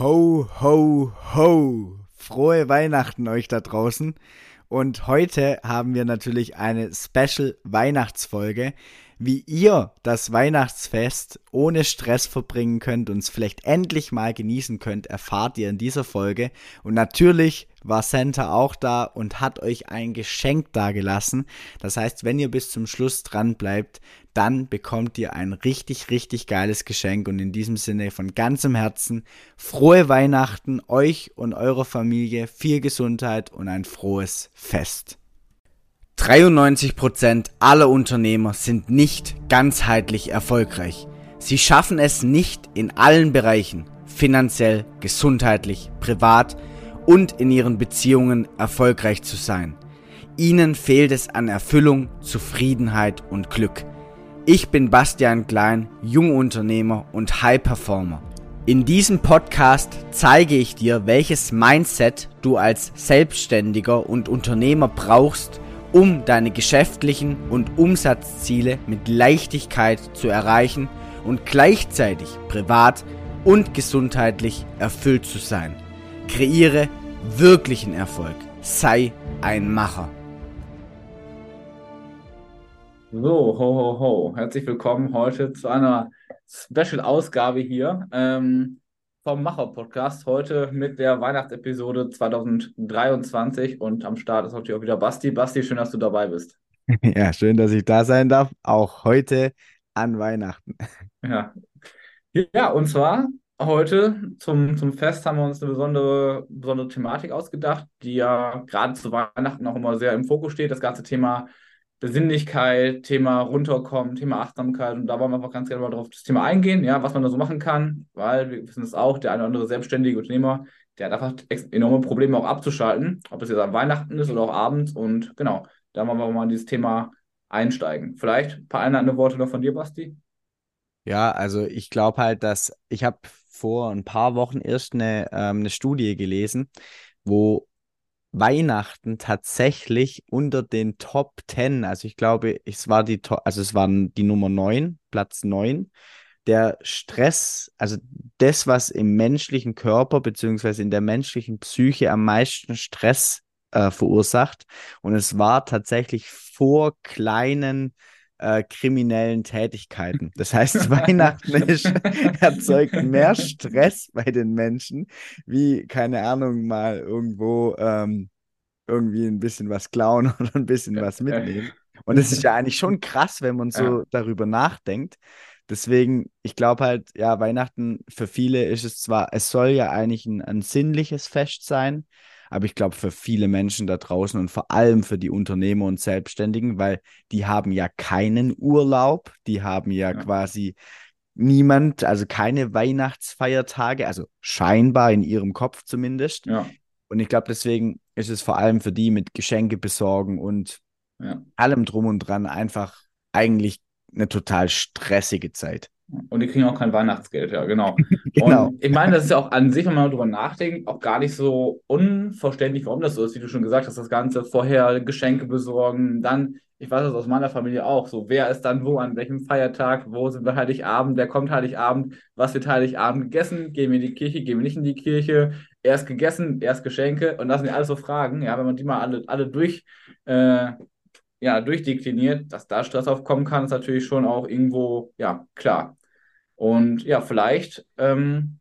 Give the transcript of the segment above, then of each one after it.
Ho, ho, ho! Frohe Weihnachten euch da draußen. Und heute haben wir natürlich eine Special Weihnachtsfolge, wie ihr das Weihnachtsfest ohne Stress verbringen könnt und es vielleicht endlich mal genießen könnt, erfahrt ihr in dieser Folge. Und natürlich war Santa auch da und hat euch ein Geschenk dagelassen. Das heißt, wenn ihr bis zum Schluss dran bleibt, dann bekommt ihr ein richtig, richtig geiles Geschenk. Und in diesem Sinne von ganzem Herzen frohe Weihnachten euch und eurer Familie, viel Gesundheit und ein frohes Fest. 93% aller Unternehmer sind nicht ganzheitlich erfolgreich. Sie schaffen es nicht in allen Bereichen, finanziell, gesundheitlich, privat, und in ihren Beziehungen erfolgreich zu sein. Ihnen fehlt es an Erfüllung, Zufriedenheit und Glück. Ich bin Bastian Klein, Jungunternehmer und High Performer. In diesem Podcast zeige ich dir, welches Mindset du als Selbstständiger und Unternehmer brauchst, um deine geschäftlichen und Umsatzziele mit Leichtigkeit zu erreichen und gleichzeitig privat und gesundheitlich erfüllt zu sein. Kreiere wirklichen Erfolg. Sei ein Macher. So, ho, ho, ho. Herzlich willkommen heute zu einer Special-Ausgabe hier ähm, vom Macher-Podcast. Heute mit der Weihnachtsepisode 2023 und am Start ist natürlich auch wieder Basti. Basti, schön, dass du dabei bist. Ja, schön, dass ich da sein darf. Auch heute an Weihnachten. Ja. Ja, und zwar Heute zum, zum Fest haben wir uns eine besondere, besondere Thematik ausgedacht, die ja gerade zu Weihnachten auch immer sehr im Fokus steht. Das ganze Thema Besinnlichkeit, Thema Runterkommen, Thema Achtsamkeit. Und da wollen wir einfach ganz gerne mal drauf das Thema eingehen, ja, was man da so machen kann, weil wir wissen es auch, der eine oder andere selbstständige Unternehmer, der hat einfach enorme Probleme auch abzuschalten, ob es jetzt an Weihnachten ist oder auch abends. Und genau, da wollen wir mal in dieses Thema einsteigen. Vielleicht ein paar einleitende Worte noch von dir, Basti? Ja, also ich glaube halt, dass ich habe vor ein paar Wochen erst eine, ähm, eine Studie gelesen, wo Weihnachten tatsächlich unter den Top 10, also ich glaube, es war die also es waren die Nummer 9, Platz 9, der Stress, also das, was im menschlichen Körper beziehungsweise in der menschlichen Psyche am meisten Stress äh, verursacht. Und es war tatsächlich vor kleinen äh, kriminellen Tätigkeiten. Das heißt, Weihnachten erzeugt mehr Stress bei den Menschen, wie, keine Ahnung, mal irgendwo ähm, irgendwie ein bisschen was klauen oder ein bisschen was mitnehmen. Und es ist ja eigentlich schon krass, wenn man so ja. darüber nachdenkt. Deswegen, ich glaube halt, ja, Weihnachten für viele ist es zwar, es soll ja eigentlich ein, ein sinnliches Fest sein, aber ich glaube, für viele Menschen da draußen und vor allem für die Unternehmer und Selbstständigen, weil die haben ja keinen Urlaub, die haben ja, ja. quasi niemand, also keine Weihnachtsfeiertage, also scheinbar in ihrem Kopf zumindest. Ja. Und ich glaube, deswegen ist es vor allem für die mit Geschenke besorgen und ja. allem drum und dran einfach eigentlich eine total stressige Zeit. Und die kriegen auch kein Weihnachtsgeld, ja, genau. genau. Und ich meine, das ist ja auch an sich, wenn man darüber nachdenkt, auch gar nicht so unverständlich, warum das so ist, wie du schon gesagt hast, das Ganze vorher Geschenke besorgen, dann, ich weiß das aus meiner Familie auch, so, wer ist dann wo, an welchem Feiertag, wo sind wir Heiligabend, wer kommt Heiligabend, was wird Heiligabend gegessen, gehen wir in die Kirche, gehen wir nicht in die Kirche, erst gegessen, erst Geschenke und das sind ja alles so Fragen, ja, wenn man die mal alle, alle durch, äh, ja, durchdekliniert, dass da Stress aufkommen kann, ist natürlich schon auch irgendwo, ja, klar. Und ja, vielleicht ähm,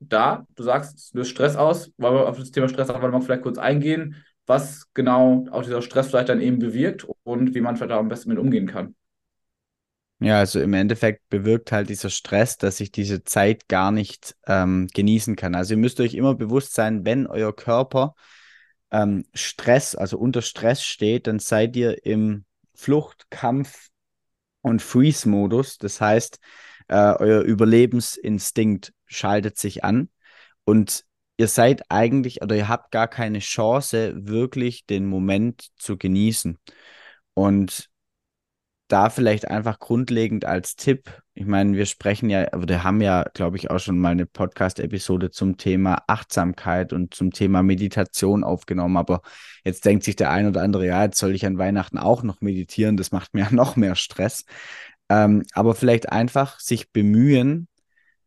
da, du sagst, es löst Stress aus, weil wir auf das Thema Stress auch mal vielleicht kurz eingehen, was genau auch dieser Stress vielleicht dann eben bewirkt und wie man vielleicht auch am besten mit umgehen kann. Ja, also im Endeffekt bewirkt halt dieser Stress, dass ich diese Zeit gar nicht ähm, genießen kann. Also ihr müsst euch immer bewusst sein, wenn euer Körper ähm, Stress, also unter Stress steht, dann seid ihr im Flucht, Kampf und Freeze-Modus. Das heißt, äh, euer Überlebensinstinkt schaltet sich an und ihr seid eigentlich oder ihr habt gar keine Chance, wirklich den Moment zu genießen. Und da vielleicht einfach grundlegend als Tipp, ich meine, wir sprechen ja, oder haben ja, glaube ich, auch schon mal eine Podcast-Episode zum Thema Achtsamkeit und zum Thema Meditation aufgenommen, aber jetzt denkt sich der ein oder andere, ja, jetzt soll ich an Weihnachten auch noch meditieren, das macht mir noch mehr Stress. Ähm, aber vielleicht einfach sich bemühen,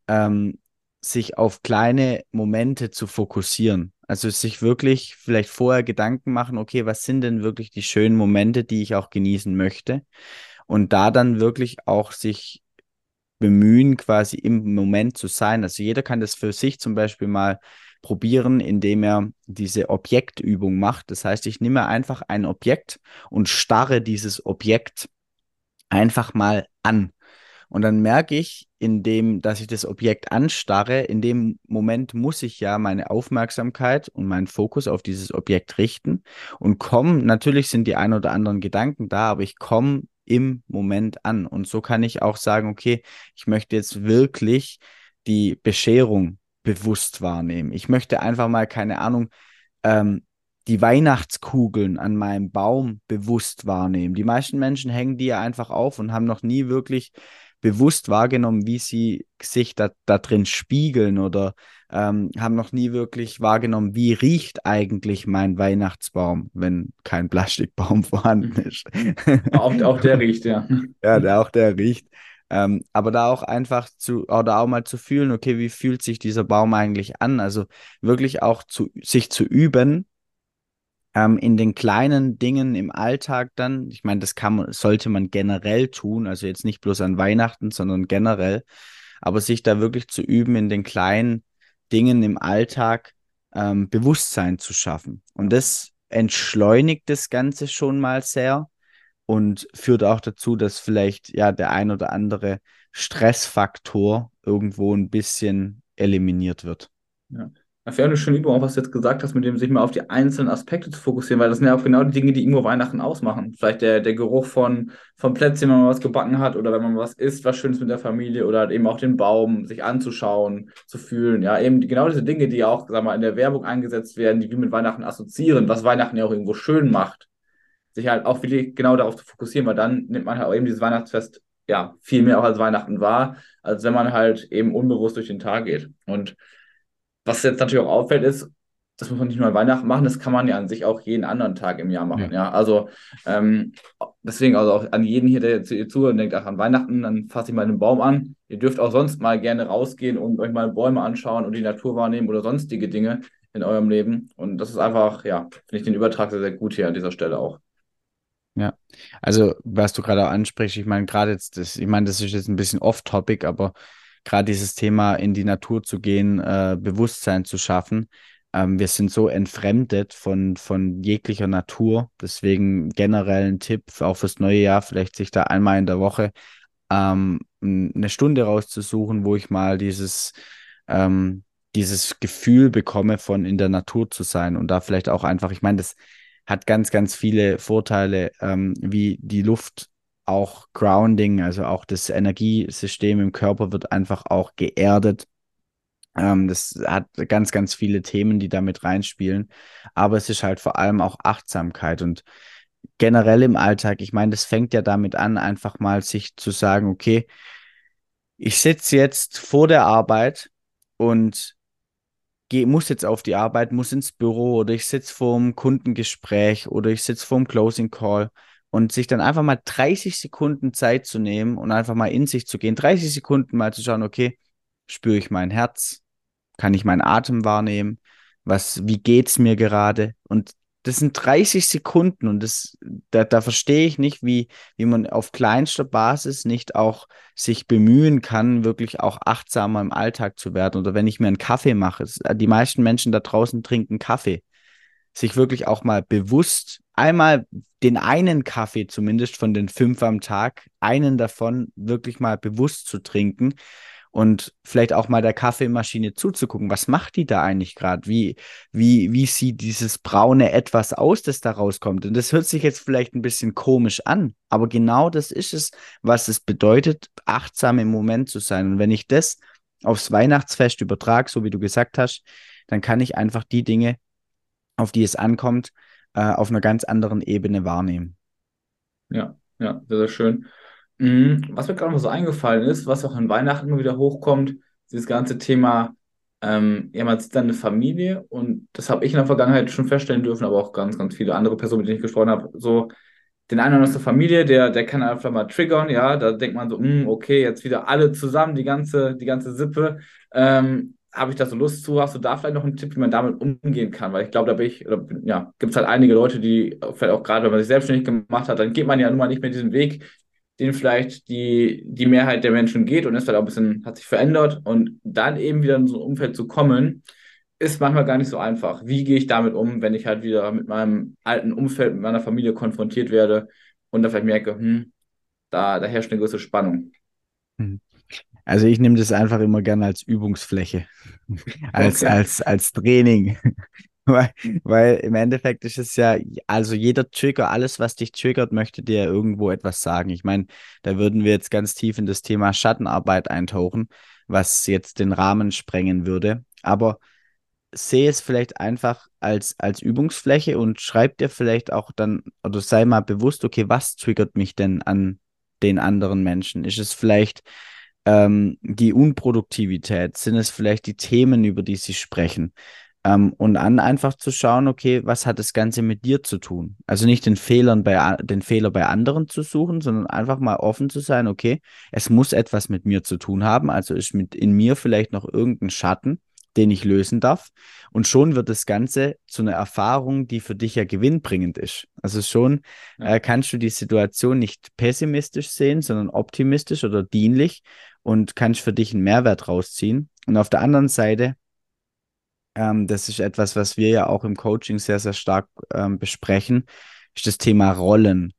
ähm, sich auf kleine Momente zu fokussieren. Also sich wirklich vielleicht vorher Gedanken machen, okay, was sind denn wirklich die schönen Momente, die ich auch genießen möchte? Und da dann wirklich auch sich bemühen, quasi im Moment zu sein. Also jeder kann das für sich zum Beispiel mal probieren, indem er diese Objektübung macht. Das heißt, ich nehme einfach ein Objekt und starre dieses Objekt einfach mal an. Und dann merke ich, indem, dass ich das Objekt anstarre, in dem Moment muss ich ja meine Aufmerksamkeit und meinen Fokus auf dieses Objekt richten und komme, natürlich sind die ein oder anderen Gedanken da, aber ich komme im Moment an. Und so kann ich auch sagen, okay, ich möchte jetzt wirklich die Bescherung bewusst wahrnehmen. Ich möchte einfach mal, keine Ahnung, ähm, die Weihnachtskugeln an meinem Baum bewusst wahrnehmen. Die meisten Menschen hängen die ja einfach auf und haben noch nie wirklich bewusst wahrgenommen, wie sie sich da, da drin spiegeln oder ähm, haben noch nie wirklich wahrgenommen, wie riecht eigentlich mein Weihnachtsbaum, wenn kein Plastikbaum vorhanden ist. auch, auch der riecht, ja. Ja, der, auch der riecht. Ähm, aber da auch einfach zu, oder auch mal zu fühlen, okay, wie fühlt sich dieser Baum eigentlich an? Also wirklich auch zu, sich zu üben, ähm, in den kleinen Dingen im Alltag dann, ich meine, das kann sollte man generell tun, also jetzt nicht bloß an Weihnachten, sondern generell, aber sich da wirklich zu üben, in den kleinen Dingen im Alltag ähm, Bewusstsein zu schaffen. Und das entschleunigt das Ganze schon mal sehr und führt auch dazu, dass vielleicht ja der ein oder andere Stressfaktor irgendwo ein bisschen eliminiert wird. Ja. Das wäre eine schöne Übung, auch was du jetzt gesagt hast, mit dem sich mal auf die einzelnen Aspekte zu fokussieren, weil das sind ja auch genau die Dinge, die irgendwo Weihnachten ausmachen. Vielleicht der, der Geruch von, vom Plätzchen, wenn man was gebacken hat oder wenn man was isst, was Schönes mit der Familie oder eben auch den Baum, sich anzuschauen, zu fühlen. Ja, eben genau diese Dinge, die auch, sag mal, in der Werbung eingesetzt werden, die wir mit Weihnachten assoziieren, was Weihnachten ja auch irgendwo schön macht. Sich halt auch wirklich genau darauf zu fokussieren, weil dann nimmt man halt auch eben dieses Weihnachtsfest ja viel mehr auch als Weihnachten wahr, als wenn man halt eben unbewusst durch den Tag geht. Und was jetzt natürlich auch auffällt, ist, das muss man nicht nur an Weihnachten machen, das kann man ja an sich auch jeden anderen Tag im Jahr machen. Ja, ja? also ähm, deswegen also auch an jeden hier, der jetzt hier zuhört und denkt, ach, an Weihnachten, dann fasse ich mal einen Baum an. Ihr dürft auch sonst mal gerne rausgehen und euch mal Bäume anschauen und die Natur wahrnehmen oder sonstige Dinge in eurem Leben. Und das ist einfach, ja, finde ich den Übertrag sehr, sehr gut hier an dieser Stelle auch. Ja, also was du gerade ansprichst, ich meine, gerade jetzt, das, ich meine, das ist jetzt ein bisschen off-topic, aber gerade dieses Thema in die Natur zu gehen, äh, Bewusstsein zu schaffen. Ähm, wir sind so entfremdet von, von jeglicher Natur. Deswegen generell ein Tipp, auch fürs neue Jahr, vielleicht sich da einmal in der Woche ähm, eine Stunde rauszusuchen, wo ich mal dieses, ähm, dieses Gefühl bekomme, von in der Natur zu sein und da vielleicht auch einfach, ich meine, das hat ganz, ganz viele Vorteile, ähm, wie die Luft auch Grounding, also auch das Energiesystem im Körper wird einfach auch geerdet. Ähm, das hat ganz, ganz viele Themen, die damit reinspielen. Aber es ist halt vor allem auch Achtsamkeit und generell im Alltag. Ich meine, das fängt ja damit an, einfach mal sich zu sagen, okay, ich sitze jetzt vor der Arbeit und geh, muss jetzt auf die Arbeit, muss ins Büro oder ich sitze vor einem Kundengespräch oder ich sitze vor einem Closing Call und sich dann einfach mal 30 Sekunden Zeit zu nehmen und einfach mal in sich zu gehen, 30 Sekunden mal zu schauen, okay, spüre ich mein Herz, kann ich meinen Atem wahrnehmen, was, wie geht's mir gerade? Und das sind 30 Sekunden und das, da, da verstehe ich nicht, wie, wie man auf kleinster Basis nicht auch sich bemühen kann, wirklich auch achtsamer im Alltag zu werden. Oder wenn ich mir einen Kaffee mache, die meisten Menschen da draußen trinken Kaffee sich wirklich auch mal bewusst einmal den einen Kaffee zumindest von den fünf am Tag, einen davon wirklich mal bewusst zu trinken und vielleicht auch mal der Kaffeemaschine zuzugucken. Was macht die da eigentlich gerade? Wie, wie, wie sieht dieses braune Etwas aus, das da rauskommt? Und das hört sich jetzt vielleicht ein bisschen komisch an, aber genau das ist es, was es bedeutet, achtsam im Moment zu sein. Und wenn ich das aufs Weihnachtsfest übertrage, so wie du gesagt hast, dann kann ich einfach die Dinge auf die es ankommt, äh, auf einer ganz anderen Ebene wahrnehmen. Ja, ja, sehr, sehr schön. Mhm. Was mir gerade noch so eingefallen ist, was auch an Weihnachten immer wieder hochkommt, dieses ganze Thema, ähm, ja, man sieht dann eine Familie und das habe ich in der Vergangenheit schon feststellen dürfen, aber auch ganz, ganz viele andere Personen, mit denen ich gesprochen habe, so den einen aus der Familie, der, der kann einfach mal triggern, ja, da denkt man so, mh, hm, okay, jetzt wieder alle zusammen, die ganze, die ganze Sippe. Ähm, habe ich da so Lust zu? Hast du da vielleicht noch einen Tipp, wie man damit umgehen kann? Weil ich glaube, da bin ich, oder, ja, gibt es halt einige Leute, die vielleicht auch gerade, wenn man sich selbstständig gemacht hat, dann geht man ja nun mal nicht mehr diesen Weg, den vielleicht die, die Mehrheit der Menschen geht und ist vielleicht auch ein bisschen, hat sich verändert und dann eben wieder in so ein Umfeld zu kommen, ist manchmal gar nicht so einfach. Wie gehe ich damit um, wenn ich halt wieder mit meinem alten Umfeld, mit meiner Familie konfrontiert werde und dann vielleicht merke, hm, da, da herrscht eine gewisse Spannung. Also ich nehme das einfach immer gerne als Übungsfläche, als, okay. als, als Training. weil, weil im Endeffekt ist es ja, also jeder Trigger, alles, was dich triggert, möchte dir irgendwo etwas sagen. Ich meine, da würden wir jetzt ganz tief in das Thema Schattenarbeit eintauchen, was jetzt den Rahmen sprengen würde. Aber sehe es vielleicht einfach als, als Übungsfläche und schreib dir vielleicht auch dann, oder sei mal bewusst, okay, was triggert mich denn an den anderen Menschen? Ist es vielleicht ähm, die Unproduktivität? Sind es vielleicht die Themen, über die sie sprechen? Ähm, und an einfach zu schauen, okay, was hat das Ganze mit dir zu tun? Also nicht den Fehlern bei, den Fehler bei anderen zu suchen, sondern einfach mal offen zu sein, okay, es muss etwas mit mir zu tun haben, also ist mit in mir vielleicht noch irgendein Schatten, den ich lösen darf. Und schon wird das Ganze zu einer Erfahrung, die für dich ja gewinnbringend ist. Also schon ja. äh, kannst du die Situation nicht pessimistisch sehen, sondern optimistisch oder dienlich und kannst für dich einen Mehrwert rausziehen. Und auf der anderen Seite, ähm, das ist etwas, was wir ja auch im Coaching sehr, sehr stark ähm, besprechen, ist das Thema Rollen.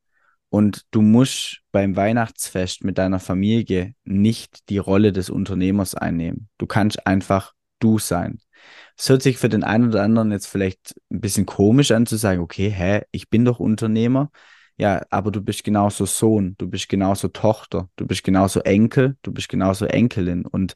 Und du musst beim Weihnachtsfest mit deiner Familie nicht die Rolle des Unternehmers einnehmen. Du kannst einfach du sein. Es hört sich für den einen oder anderen jetzt vielleicht ein bisschen komisch an zu sagen, okay, hä, ich bin doch Unternehmer. Ja, aber du bist genauso Sohn, du bist genauso Tochter, du bist genauso Enkel, du bist genauso Enkelin. Und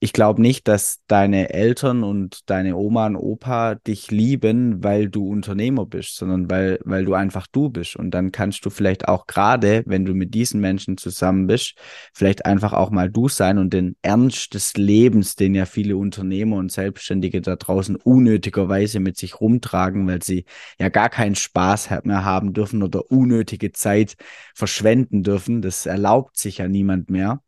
ich glaube nicht, dass deine Eltern und deine Oma und Opa dich lieben, weil du Unternehmer bist, sondern weil, weil du einfach du bist. Und dann kannst du vielleicht auch gerade, wenn du mit diesen Menschen zusammen bist, vielleicht einfach auch mal du sein und den Ernst des Lebens, den ja viele Unternehmer und Selbstständige da draußen unnötigerweise mit sich rumtragen, weil sie ja gar keinen Spaß mehr haben dürfen oder unnötige Zeit verschwenden dürfen. Das erlaubt sich ja niemand mehr.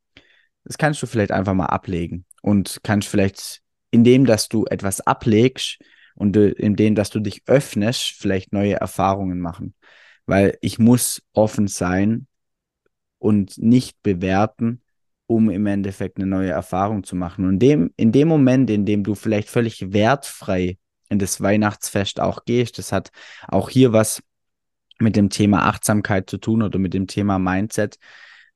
Das kannst du vielleicht einfach mal ablegen und kannst vielleicht, indem dass du etwas ablegst und indem dass du dich öffnest, vielleicht neue Erfahrungen machen. Weil ich muss offen sein und nicht bewerten, um im Endeffekt eine neue Erfahrung zu machen. Und dem, in dem Moment, in dem du vielleicht völlig wertfrei in das Weihnachtsfest auch gehst, das hat auch hier was mit dem Thema Achtsamkeit zu tun oder mit dem Thema Mindset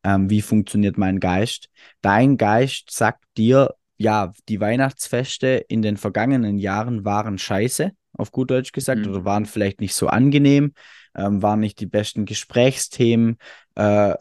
ähm, wie funktioniert mein Geist. Dein Geist sagt dir, ja, die Weihnachtsfeste in den vergangenen Jahren waren scheiße, auf gut Deutsch gesagt, mhm. oder waren vielleicht nicht so angenehm, ähm, waren nicht die besten Gesprächsthemen. Äh,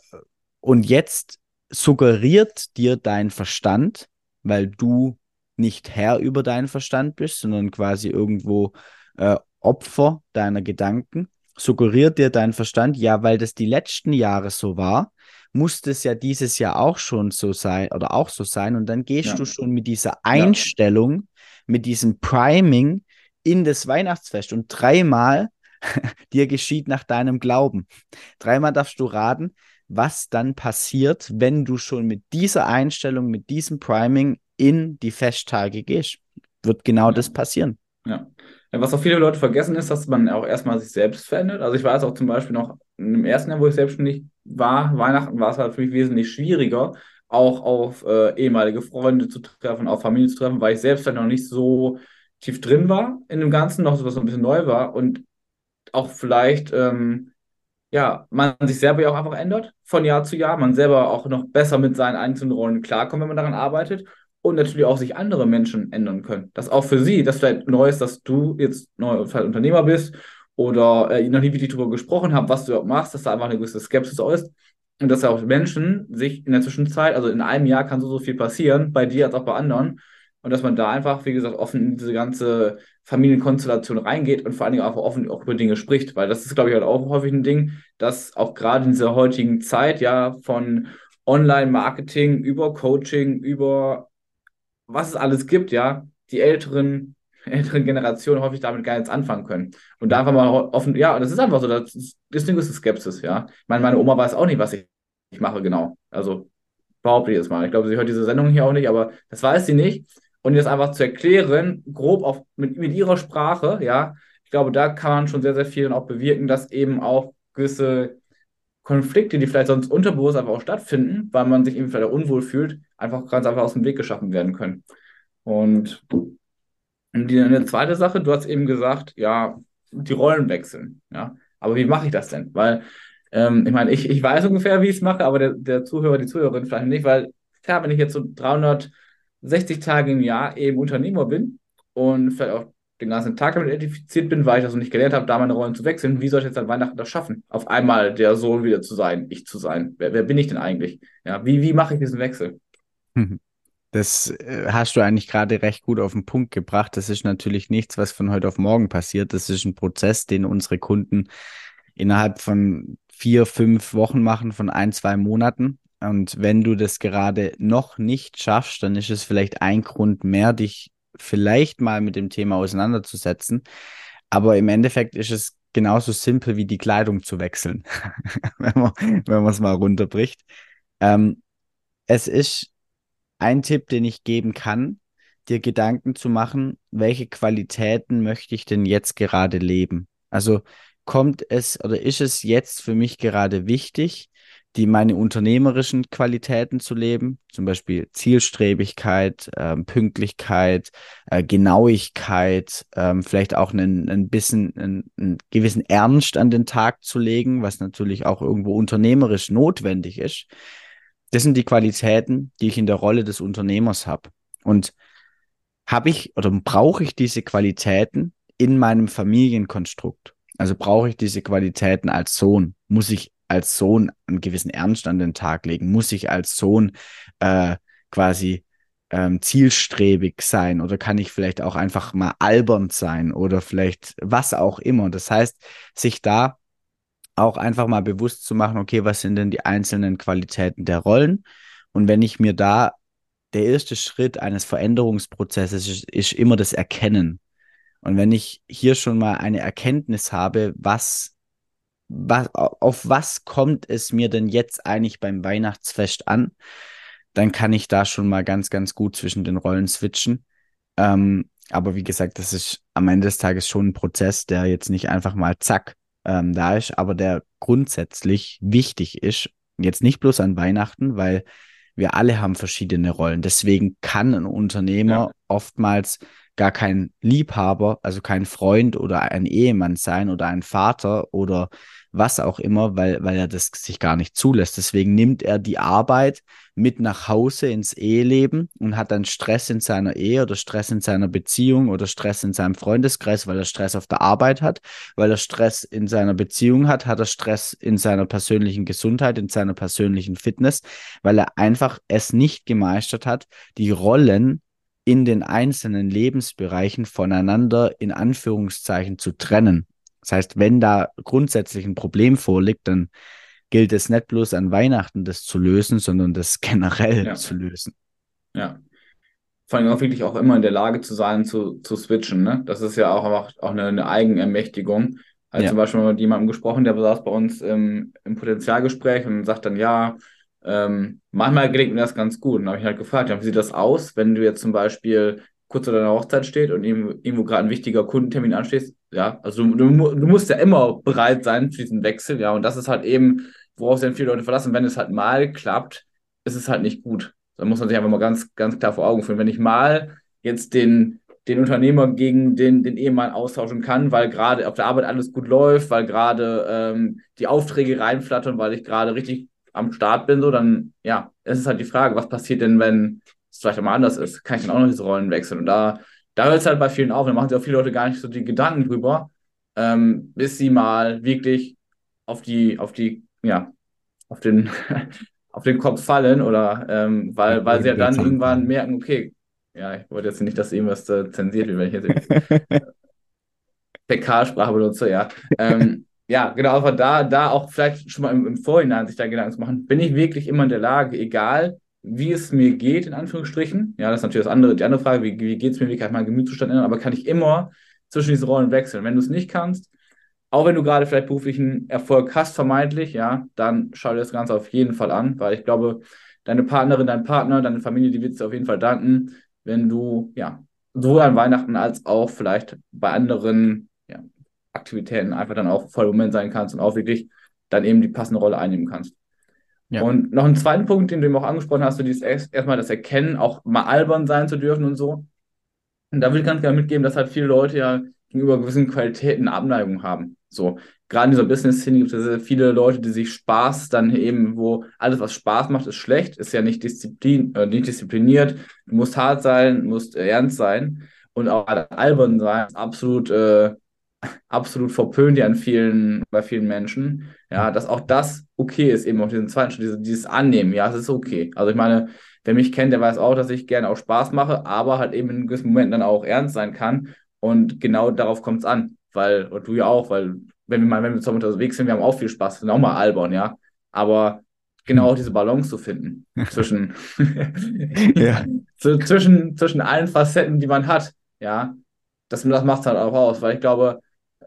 und jetzt suggeriert dir dein Verstand, weil du nicht Herr über deinen Verstand bist, sondern quasi irgendwo äh, Opfer deiner Gedanken, suggeriert dir dein Verstand, ja, weil das die letzten Jahre so war, muss das ja dieses Jahr auch schon so sein oder auch so sein. Und dann gehst ja. du schon mit dieser Einstellung, ja. mit diesem Priming in das Weihnachtsfest und dreimal dir geschieht nach deinem Glauben. Dreimal darfst du raten, was dann passiert, wenn du schon mit dieser Einstellung, mit diesem Priming in die Festtage gehst. Wird genau ja. das passieren. Ja. Was auch viele Leute vergessen ist, dass man auch erstmal sich selbst verändert. Also ich weiß auch zum Beispiel noch im ersten Jahr, wo ich selbstständig war, Weihnachten war es halt für mich wesentlich schwieriger, auch auf äh, ehemalige Freunde zu treffen, auf Familie zu treffen, weil ich selbst halt noch nicht so tief drin war in dem Ganzen, noch so was ein bisschen neu war und auch vielleicht, ähm, ja, man sich selber ja auch einfach ändert von Jahr zu Jahr, man selber auch noch besser mit seinen einzelnen Rollen klarkommt, wenn man daran arbeitet und natürlich auch sich andere Menschen ändern können. Das auch für sie, das vielleicht neu ist, dass du jetzt neu Unternehmer bist oder äh, noch nie wirklich darüber gesprochen habt, was du überhaupt machst, dass da einfach eine gewisse Skepsis ist. Und dass auch Menschen sich in der Zwischenzeit, also in einem Jahr kann so, so viel passieren, bei dir als auch bei anderen. Und dass man da einfach, wie gesagt, offen in diese ganze Familienkonstellation reingeht und vor allen Dingen auch offen auch über Dinge spricht. Weil das ist, glaube ich, halt auch häufig ein Ding, dass auch gerade in dieser heutigen Zeit ja von Online-Marketing über Coaching, über was es alles gibt, ja, die älteren älteren Generationen häufig damit gar nichts anfangen können. Und da einfach mal offen, ja, das ist einfach so, das ist, eine gewisse Skepsis, ja. Ich meine, meine Oma weiß auch nicht, was ich, ich mache genau. Also behaupte ich es mal. Ich glaube, sie hört diese Sendung hier auch nicht, aber das weiß sie nicht. und jetzt einfach zu erklären, grob auf, mit, mit ihrer Sprache, ja, ich glaube, da kann man schon sehr, sehr viel auch bewirken, dass eben auch gewisse Konflikte, die vielleicht sonst unterbewusst einfach auch stattfinden, weil man sich eben vielleicht unwohl fühlt, einfach ganz einfach aus dem Weg geschaffen werden können. Und die, eine zweite Sache, du hast eben gesagt, ja, die Rollen wechseln, ja. Aber wie mache ich das denn? Weil, ähm, ich meine, ich, ich weiß ungefähr, wie ich es mache, aber der, der Zuhörer, die Zuhörerin vielleicht nicht, weil, klar, wenn ich jetzt so 360 Tage im Jahr eben Unternehmer bin und vielleicht auch den ganzen Tag damit identifiziert bin, weil ich das noch nicht gelernt habe, da meine Rollen zu wechseln. Wie soll ich jetzt an Weihnachten das schaffen? Auf einmal der Sohn wieder zu sein, ich zu sein. Wer, wer bin ich denn eigentlich? Ja, wie, wie mache ich diesen Wechsel? Das äh, hast du eigentlich gerade recht gut auf den Punkt gebracht. Das ist natürlich nichts, was von heute auf morgen passiert. Das ist ein Prozess, den unsere Kunden innerhalb von vier, fünf Wochen machen, von ein, zwei Monaten. Und wenn du das gerade noch nicht schaffst, dann ist es vielleicht ein Grund mehr, dich vielleicht mal mit dem Thema auseinanderzusetzen. Aber im Endeffekt ist es genauso simpel wie die Kleidung zu wechseln, wenn man es mal runterbricht. Ähm, es ist ein Tipp, den ich geben kann, dir Gedanken zu machen, welche Qualitäten möchte ich denn jetzt gerade leben? Also kommt es oder ist es jetzt für mich gerade wichtig, die meine unternehmerischen Qualitäten zu leben, zum Beispiel Zielstrebigkeit, äh, Pünktlichkeit, äh, Genauigkeit, äh, vielleicht auch einen, ein bisschen einen, einen gewissen Ernst an den Tag zu legen, was natürlich auch irgendwo unternehmerisch notwendig ist. Das sind die Qualitäten, die ich in der Rolle des Unternehmers habe. Und habe ich oder brauche ich diese Qualitäten in meinem Familienkonstrukt? Also brauche ich diese Qualitäten als Sohn? Muss ich als Sohn einen gewissen Ernst an den Tag legen? Muss ich als Sohn äh, quasi ähm, zielstrebig sein oder kann ich vielleicht auch einfach mal albern sein oder vielleicht was auch immer? Das heißt, sich da auch einfach mal bewusst zu machen, okay, was sind denn die einzelnen Qualitäten der Rollen? Und wenn ich mir da der erste Schritt eines Veränderungsprozesses ist, ist immer das Erkennen. Und wenn ich hier schon mal eine Erkenntnis habe, was was, auf was kommt es mir denn jetzt eigentlich beim Weihnachtsfest an? Dann kann ich da schon mal ganz, ganz gut zwischen den Rollen switchen. Ähm, aber wie gesagt, das ist am Ende des Tages schon ein Prozess, der jetzt nicht einfach mal zack ähm, da ist, aber der grundsätzlich wichtig ist. Jetzt nicht bloß an Weihnachten, weil wir alle haben verschiedene Rollen. Deswegen kann ein Unternehmer ja. Oftmals gar kein Liebhaber, also kein Freund oder ein Ehemann sein oder ein Vater oder was auch immer, weil, weil er das sich gar nicht zulässt. Deswegen nimmt er die Arbeit mit nach Hause ins Eheleben und hat dann Stress in seiner Ehe oder Stress in seiner Beziehung oder Stress in seinem Freundeskreis, weil er Stress auf der Arbeit hat, weil er Stress in seiner Beziehung hat, hat er Stress in seiner persönlichen Gesundheit, in seiner persönlichen Fitness, weil er einfach es nicht gemeistert hat, die Rollen in den einzelnen Lebensbereichen voneinander in Anführungszeichen zu trennen. Das heißt, wenn da grundsätzlich ein Problem vorliegt, dann gilt es nicht bloß an Weihnachten das zu lösen, sondern das generell ja. zu lösen. Ja. Vor allem auch wirklich auch immer in der Lage zu sein, zu, zu switchen. Ne? Das ist ja auch, auch eine, eine Eigenermächtigung. Also ja. zum Beispiel mit jemandem gesprochen, der saß bei uns im, im Potenzialgespräch und sagt dann, ja, ähm, manchmal gelingt mir das ganz gut. Und habe ich halt gefragt, ja, wie sieht das aus, wenn du jetzt zum Beispiel kurz vor deiner Hochzeit steht und irgendwo gerade ein wichtiger Kundentermin anstehst, ja, also du, du, musst ja immer bereit sein für diesen Wechsel, ja, und das ist halt eben, worauf sich dann viele Leute verlassen. Wenn es halt mal klappt, ist es halt nicht gut. Da muss man sich einfach mal ganz, ganz klar vor Augen führen. Wenn ich mal jetzt den, den Unternehmer gegen den, den Ehemann austauschen kann, weil gerade auf der Arbeit alles gut läuft, weil gerade ähm, die Aufträge reinflattern, weil ich gerade richtig am Start bin, so, dann, ja, es ist halt die Frage, was passiert denn, wenn es vielleicht mal anders ist? Kann ich dann auch noch diese Rollen wechseln? Und da, da hört es halt bei vielen auf. Da machen sich auch viele Leute gar nicht so die Gedanken drüber, ähm, bis sie mal wirklich auf die, auf die, ja, auf den, auf den Kopf fallen oder ähm, weil, weil sie ja dann irgendwann merken, okay, ja, ich wollte jetzt nicht, dass irgendwas äh, zensiert wird, wenn ich jetzt PK-Sprache benutze, ja. Ähm, ja, genau, aber da, da auch vielleicht schon mal im, im Vorhinein sich da Gedanken zu machen, bin ich wirklich immer in der Lage, egal wie es mir geht, in Anführungsstrichen. Ja, das ist natürlich das andere, die andere Frage, wie, wie geht es mir, wie kann ich meinen Gemütszustand ändern, aber kann ich immer zwischen diesen Rollen wechseln. Wenn du es nicht kannst, auch wenn du gerade vielleicht beruflichen Erfolg hast, vermeintlich, ja, dann schau dir das Ganze auf jeden Fall an, weil ich glaube, deine Partnerin, dein Partner, deine Familie, die wird es auf jeden Fall danken, wenn du ja sowohl an Weihnachten als auch vielleicht bei anderen Aktivitäten einfach dann auch voll Moment sein kannst und auch wirklich dann eben die passende Rolle einnehmen kannst. Ja. Und noch einen zweiten Punkt, den du eben auch angesprochen hast, du dieses erstmal das Erkennen, auch mal albern sein zu dürfen und so. Und da will ich ganz gerne mitgeben, dass halt viele Leute ja gegenüber gewissen Qualitäten Abneigung haben. So, gerade in dieser Business-Szene gibt es viele Leute, die sich Spaß dann eben, wo alles, was Spaß macht, ist schlecht, ist ja nicht, Disziplin, äh, nicht diszipliniert, du musst hart sein, musst ernst sein und auch albern sein, absolut, äh, absolut verpönt ja an vielen, bei vielen Menschen. Ja, dass auch das okay ist, eben auf diesen zweiten Schritt, dieses, dieses Annehmen, ja, es ist okay. Also ich meine, wer mich kennt, der weiß auch, dass ich gerne auch Spaß mache, aber halt eben in gewissen Momenten dann auch ernst sein kann. Und genau darauf kommt es an, weil, und du ja auch, weil wenn wir mal, wenn wir zusammen unterwegs sind, wir haben auch viel Spaß, sind auch mal albern, ja. Aber genau auch diese Balance zu finden zwischen, ja. zwischen, zwischen allen Facetten, die man hat, ja. Das, das macht es halt auch aus, weil ich glaube,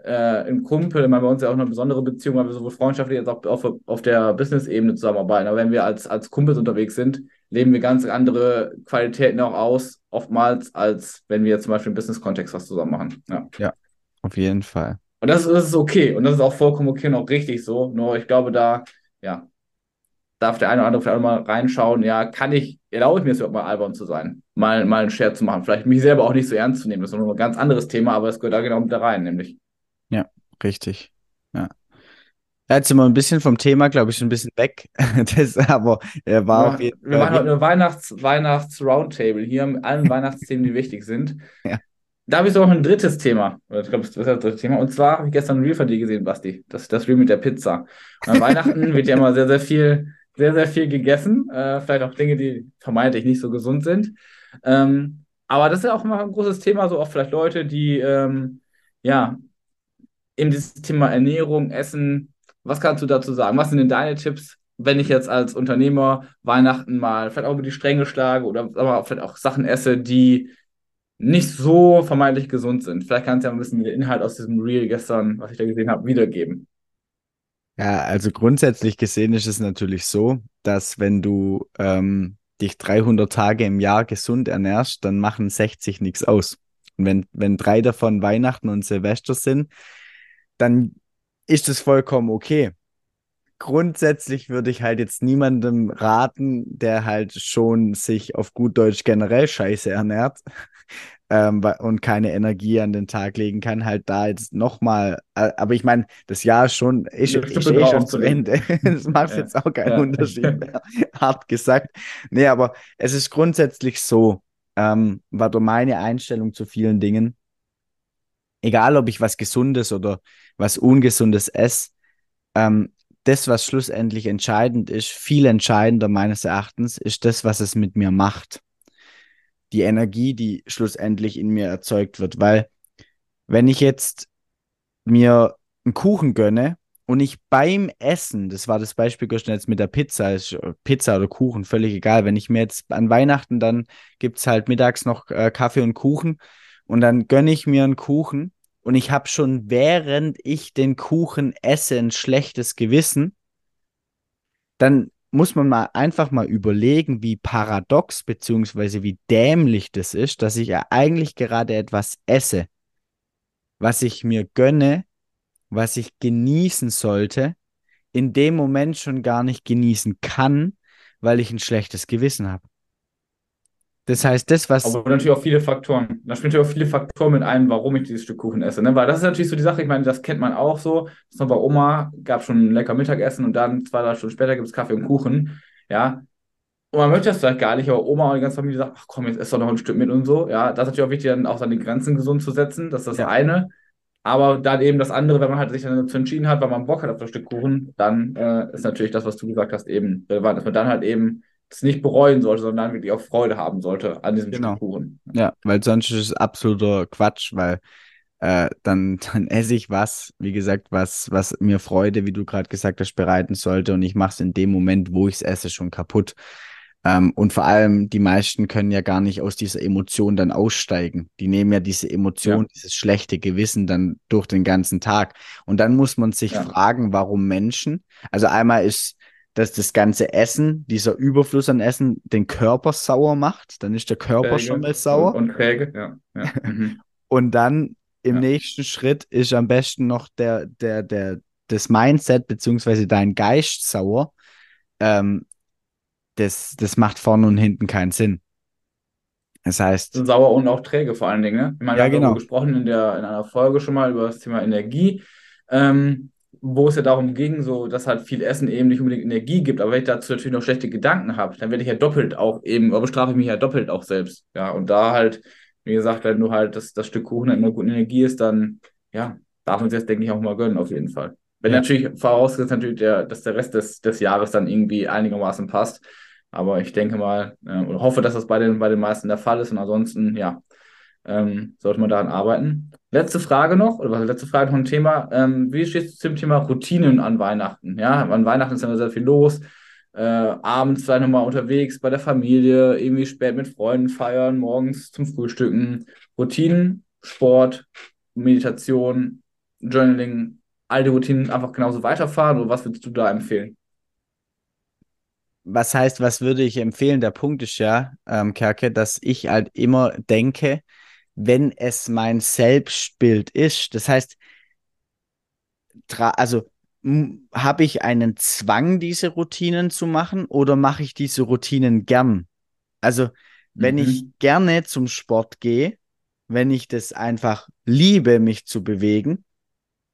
äh, ein Kumpel, ich meine, bei uns ja auch eine besondere Beziehung, weil wir sowohl freundschaftlich als auch auf, auf der Business-Ebene zusammenarbeiten. Aber wenn wir als, als Kumpels unterwegs sind, leben wir ganz andere Qualitäten auch aus, oftmals, als wenn wir zum Beispiel im Business-Kontext was zusammen machen. Ja. ja, auf jeden Fall. Und das, das ist okay und das ist auch vollkommen okay und auch richtig so. Nur ich glaube, da, ja, darf der eine oder andere vielleicht auch mal reinschauen, ja, kann ich, erlaube ich mir es überhaupt mal albern zu sein, mal, mal einen Scherz zu machen, vielleicht mich selber auch nicht so ernst zu nehmen, das ist noch ein ganz anderes Thema, aber es gehört da genau mit da rein, nämlich. Ja, richtig. Ja. Jetzt sind wir ein bisschen vom Thema, glaube ich, ein bisschen weg. das, aber er war ja, auf jeden Fall. Wir machen heute eine Weihnachts-, Weihnachts-Roundtable hier mit allen Weihnachtsthemen, die wichtig sind. Ja. Da habe ich so noch ein drittes Thema. Ich glaube, das ist das dritte Thema. Und zwar habe ich gestern ein Reel von dir gesehen, Basti. Das, das Reel mit der Pizza. Und an Weihnachten wird ja immer sehr, sehr viel, sehr, sehr viel gegessen. Äh, vielleicht auch Dinge, die vermeintlich nicht so gesund sind. Ähm, aber das ist ja auch immer ein großes Thema, so auch vielleicht Leute, die ähm, ja in dieses Thema Ernährung, Essen, was kannst du dazu sagen? Was sind denn deine Tipps, wenn ich jetzt als Unternehmer Weihnachten mal vielleicht auch über die Stränge schlage oder aber vielleicht auch Sachen esse, die nicht so vermeintlich gesund sind? Vielleicht kannst du ja ein bisschen den Inhalt aus diesem Reel gestern, was ich da gesehen habe, wiedergeben. Ja, also grundsätzlich gesehen ist es natürlich so, dass wenn du ähm, dich 300 Tage im Jahr gesund ernährst, dann machen 60 nichts aus. Und wenn, wenn drei davon Weihnachten und Silvester sind, dann ist es vollkommen okay. Grundsätzlich würde ich halt jetzt niemandem raten, der halt schon sich auf gut Deutsch generell scheiße ernährt ähm, und keine Energie an den Tag legen kann, halt da jetzt nochmal, aber ich meine, das Jahr ist schon, ist, ja, ist eh schon zu Ende. das macht ja. jetzt auch keinen ja. Unterschied mehr, hart gesagt. Nee, aber es ist grundsätzlich so, ähm, war doch meine Einstellung zu vielen Dingen, egal ob ich was Gesundes oder was Ungesundes esse, ähm, das, was schlussendlich entscheidend ist, viel entscheidender meines Erachtens, ist das, was es mit mir macht. Die Energie, die schlussendlich in mir erzeugt wird. Weil, wenn ich jetzt mir einen Kuchen gönne und ich beim Essen, das war das Beispiel jetzt mit der Pizza, ist Pizza oder Kuchen, völlig egal. Wenn ich mir jetzt an Weihnachten, dann gibt es halt mittags noch äh, Kaffee und Kuchen und dann gönne ich mir einen Kuchen und ich habe schon während ich den Kuchen esse ein schlechtes Gewissen, dann muss man mal einfach mal überlegen, wie paradox beziehungsweise wie dämlich das ist, dass ich ja eigentlich gerade etwas esse, was ich mir gönne, was ich genießen sollte, in dem Moment schon gar nicht genießen kann, weil ich ein schlechtes Gewissen habe. Das heißt, das, was. Aber natürlich auch viele Faktoren. Da spielen natürlich auch viele Faktoren mit ein, warum ich dieses Stück Kuchen esse. Ne? Weil das ist natürlich so die Sache, ich meine, das kennt man auch so. Das war bei Oma, gab schon ein lecker Mittagessen und dann zwei, drei Stunden später gibt es Kaffee und Kuchen. Ja. Und man möchte das vielleicht gar nicht, aber Oma und die ganze Familie sagt, ach komm, jetzt ess doch noch ein Stück mit und so. Ja, das ist natürlich auch wichtig, dann auch seine Grenzen gesund zu setzen. Das ist das ja. eine. Aber dann eben das andere, wenn man halt sich dann dazu entschieden hat, weil man Bock hat auf das Stück Kuchen, dann äh, ist natürlich das, was du gesagt hast, eben relevant, dass man dann halt eben es nicht bereuen sollte, sondern wirklich auch Freude haben sollte an diesem genau. Stück Kuchen. Ja, weil sonst ist es absoluter Quatsch, weil äh, dann, dann esse ich was, wie gesagt, was, was mir Freude, wie du gerade gesagt hast, bereiten sollte und ich mache es in dem Moment, wo ich es esse, schon kaputt. Ähm, und vor allem, die meisten können ja gar nicht aus dieser Emotion dann aussteigen. Die nehmen ja diese Emotion, ja. dieses schlechte Gewissen dann durch den ganzen Tag. Und dann muss man sich ja. fragen, warum Menschen, also einmal ist dass das ganze Essen, dieser Überfluss an Essen, den Körper sauer macht. Dann ist der Körper Träge. schon mal sauer. Und, träge, ja. ja. Mhm. und dann im ja. nächsten Schritt ist am besten noch der, der, der, das Mindset beziehungsweise dein Geist sauer. Ähm, das, das macht vorne und hinten keinen Sinn. Das heißt. Sind sauer und auch träge vor allen Dingen. Ne? Ich meine, ja, wir genau. haben gesprochen in, der, in einer Folge schon mal über das Thema Energie. Ähm, wo es ja darum ging, so dass halt viel Essen eben nicht unbedingt Energie gibt, aber wenn ich dazu natürlich noch schlechte Gedanken habe, dann werde ich ja doppelt auch eben, oder bestrafe ich mich ja doppelt auch selbst. Ja, und da halt, wie gesagt, wenn du halt das, das Stück Kuchen halt immer gute Energie ist, dann ja, darf man sich das, denke ich, auch mal gönnen, auf jeden Fall. Wenn ja. natürlich vorausgesetzt natürlich, der, dass der Rest des, des Jahres dann irgendwie einigermaßen passt. Aber ich denke mal äh, und hoffe, dass das bei den, bei den meisten der Fall ist. Und ansonsten, ja, ähm, sollte man daran arbeiten. Letzte Frage noch, oder was letzte Frage noch ein Thema. Ähm, wie stehst du zum Thema Routinen an Weihnachten? Ja, an Weihnachten ist immer sehr viel los. Äh, abends vielleicht nochmal unterwegs bei der Familie, irgendwie spät mit Freunden feiern, morgens zum Frühstücken. Routinen, Sport, Meditation, Journaling, all die Routinen einfach genauso weiterfahren oder was würdest du da empfehlen? Was heißt, was würde ich empfehlen? Der Punkt ist ja, ähm, Kerke, dass ich halt immer denke, wenn es mein Selbstbild ist. Das heißt, also habe ich einen Zwang, diese Routinen zu machen oder mache ich diese Routinen gern? Also, wenn mhm. ich gerne zum Sport gehe, wenn ich das einfach liebe, mich zu bewegen,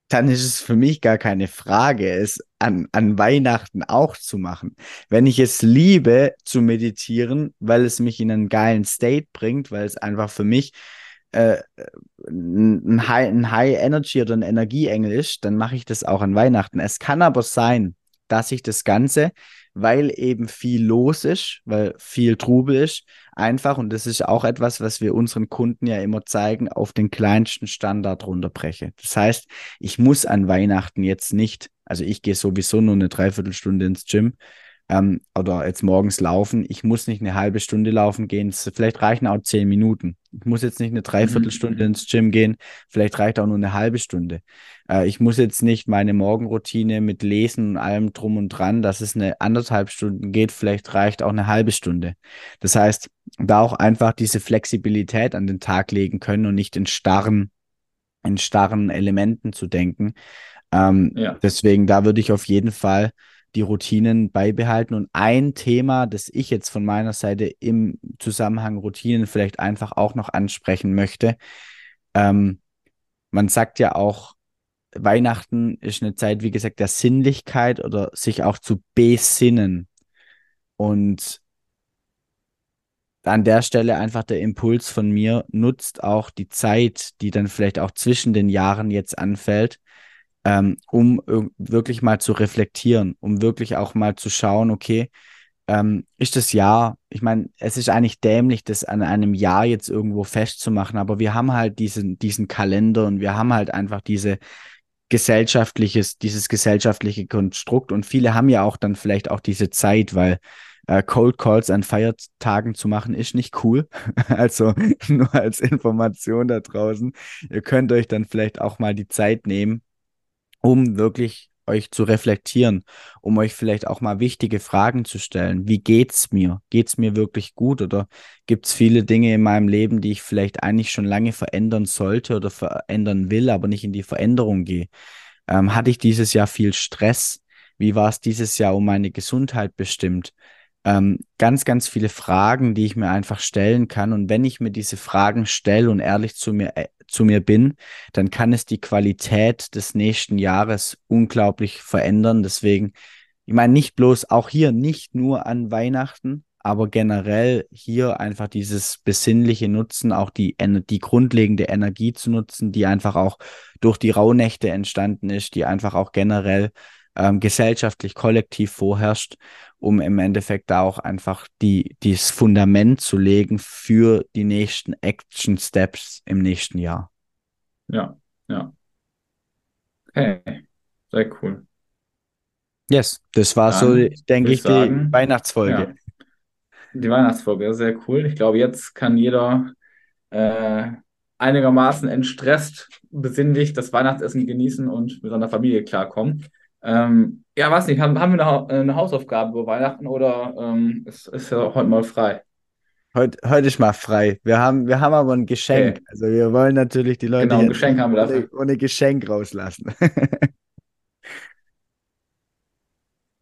dann ist es für mich gar keine Frage, es an, an Weihnachten auch zu machen. Wenn ich es liebe zu meditieren, weil es mich in einen geilen State bringt, weil es einfach für mich äh, ein, High, ein High Energy oder ein Energieengel ist, dann mache ich das auch an Weihnachten. Es kann aber sein, dass ich das Ganze, weil eben viel los ist, weil viel Trubel ist, einfach, und das ist auch etwas, was wir unseren Kunden ja immer zeigen, auf den kleinsten Standard runterbreche. Das heißt, ich muss an Weihnachten jetzt nicht, also ich gehe sowieso nur eine Dreiviertelstunde ins Gym, ähm, oder jetzt morgens laufen. Ich muss nicht eine halbe Stunde laufen gehen. Vielleicht reichen auch zehn Minuten. Ich muss jetzt nicht eine Dreiviertelstunde mhm. ins Gym gehen. Vielleicht reicht auch nur eine halbe Stunde. Äh, ich muss jetzt nicht meine Morgenroutine mit Lesen und allem drum und dran, dass es eine anderthalb Stunden geht. Vielleicht reicht auch eine halbe Stunde. Das heißt, da auch einfach diese Flexibilität an den Tag legen können und nicht in starren, in starren Elementen zu denken. Ähm, ja. Deswegen, da würde ich auf jeden Fall die Routinen beibehalten. Und ein Thema, das ich jetzt von meiner Seite im Zusammenhang Routinen vielleicht einfach auch noch ansprechen möchte. Ähm, man sagt ja auch, Weihnachten ist eine Zeit, wie gesagt, der Sinnlichkeit oder sich auch zu besinnen. Und an der Stelle einfach der Impuls von mir, nutzt auch die Zeit, die dann vielleicht auch zwischen den Jahren jetzt anfällt, ähm, um wirklich mal zu reflektieren, um wirklich auch mal zu schauen, okay, ähm, ist das Jahr, ich meine, es ist eigentlich dämlich, das an einem Jahr jetzt irgendwo festzumachen, aber wir haben halt diesen, diesen Kalender und wir haben halt einfach diese gesellschaftliches, dieses gesellschaftliche Konstrukt und viele haben ja auch dann vielleicht auch diese Zeit, weil äh, Cold Calls an Feiertagen zu machen, ist nicht cool. also nur als Information da draußen. Ihr könnt euch dann vielleicht auch mal die Zeit nehmen, um wirklich euch zu reflektieren, um euch vielleicht auch mal wichtige Fragen zu stellen. Wie geht's mir? Geht's mir wirklich gut oder gibt's viele Dinge in meinem Leben, die ich vielleicht eigentlich schon lange verändern sollte oder verändern will, aber nicht in die Veränderung gehe? Ähm, hatte ich dieses Jahr viel Stress? Wie war es dieses Jahr um meine Gesundheit bestimmt? Ähm, ganz, ganz viele Fragen, die ich mir einfach stellen kann. Und wenn ich mir diese Fragen stelle und ehrlich zu mir, äh, zu mir bin, dann kann es die Qualität des nächsten Jahres unglaublich verändern. Deswegen, ich meine, nicht bloß auch hier, nicht nur an Weihnachten, aber generell hier einfach dieses besinnliche Nutzen, auch die, die grundlegende Energie zu nutzen, die einfach auch durch die Rauhnächte entstanden ist, die einfach auch generell ähm, gesellschaftlich, kollektiv vorherrscht, um im Endeffekt da auch einfach die, dieses Fundament zu legen für die nächsten Action Steps im nächsten Jahr. Ja, ja. Okay, sehr cool. Yes, das war Dann so, denke ich, sagen, die Weihnachtsfolge. Ja. Die Weihnachtsfolge, sehr cool. Ich glaube, jetzt kann jeder äh, einigermaßen entstresst, besinnlich das Weihnachtsessen genießen und mit seiner Familie klarkommen. Ähm, Ja, was nicht, haben, haben wir eine, eine Hausaufgabe über Weihnachten oder ähm, ist, ist ja heute mal frei? Heute, heute ist mal frei. Wir haben, wir haben aber ein Geschenk. Okay. Also wir wollen natürlich die Leute Genau, ein Geschenk haben wir ohne, ohne Geschenk rauslassen.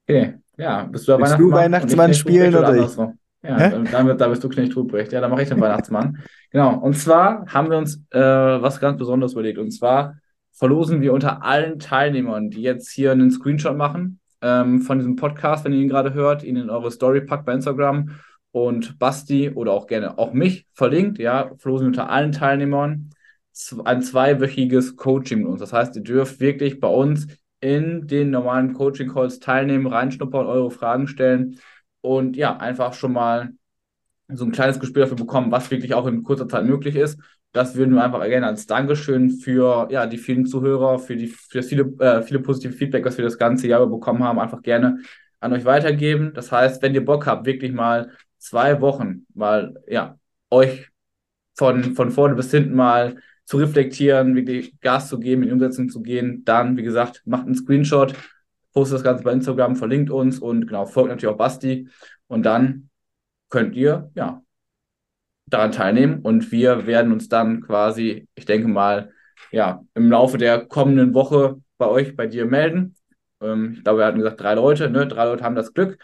Okay, ja, bist du der Willst du Weihnachtsmann ich Weihnachtsmann spielen oder oder ich? andersrum? Ja, Hä? dann, dann bist du Knecht Ruprecht. Ja, dann mache ich den Weihnachtsmann. Genau, und zwar haben wir uns äh, was ganz Besonderes überlegt. Und zwar verlosen wir unter allen Teilnehmern, die jetzt hier einen Screenshot machen ähm, von diesem Podcast, wenn ihr ihn gerade hört, ihn in eure Story packt bei Instagram und Basti oder auch gerne auch mich verlinkt, ja, verlosen wir unter allen Teilnehmern ein zweiwöchiges Coaching mit uns. Das heißt, ihr dürft wirklich bei uns in den normalen Coaching-Calls teilnehmen, reinschnuppern, eure Fragen stellen und ja, einfach schon mal so ein kleines Gespür dafür bekommen, was wirklich auch in kurzer Zeit möglich ist. Das würden wir einfach gerne als Dankeschön für ja, die vielen Zuhörer, für, die, für das viele, äh, viele positive Feedback, was wir das ganze Jahr bekommen haben, einfach gerne an euch weitergeben. Das heißt, wenn ihr Bock habt, wirklich mal zwei Wochen mal ja, euch von, von vorne bis hinten mal zu reflektieren, wirklich Gas zu geben, in die Umsetzung zu gehen, dann, wie gesagt, macht einen Screenshot, postet das Ganze bei Instagram, verlinkt uns und genau, folgt natürlich auch Basti. Und dann könnt ihr, ja, daran teilnehmen und wir werden uns dann quasi, ich denke mal, ja, im Laufe der kommenden Woche bei euch, bei dir melden. Ähm, ich glaube, wir hatten gesagt, drei Leute, ne? Drei Leute haben das Glück,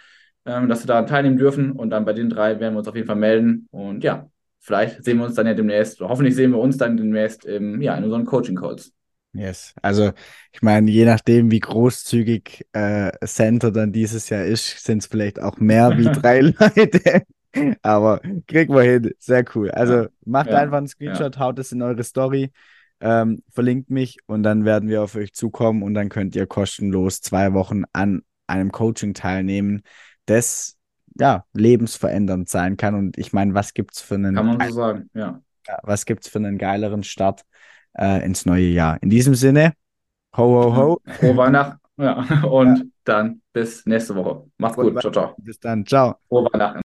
ähm, dass sie daran teilnehmen dürfen und dann bei den drei werden wir uns auf jeden Fall melden und ja, vielleicht sehen wir uns dann ja demnächst, hoffentlich sehen wir uns dann demnächst im, ja, in unseren Coaching-Calls. Yes. Also ich meine, je nachdem, wie großzügig äh, Center dann dieses Jahr ist, sind es vielleicht auch mehr wie drei Leute. Aber kriegen wir hin. Sehr cool. Also Ja, macht ja, einfach einen Screenshot, haut es in eure Story, ähm, verlinkt mich und dann werden wir auf euch zukommen und dann könnt ihr kostenlos zwei Wochen an einem Coaching teilnehmen, das ja lebensverändernd sein kann. Und ich meine, was gibt's für einen kann man so sagen, ja. ja, was gibt's für einen geileren Start äh, ins neue Jahr? In diesem Sinne, ho, ho, ho. Frohe Weihnachten, ja, und dann bis nächste Woche. Macht's gut, ciao, ciao. Bis dann. Ciao. Frohe Weihnachten.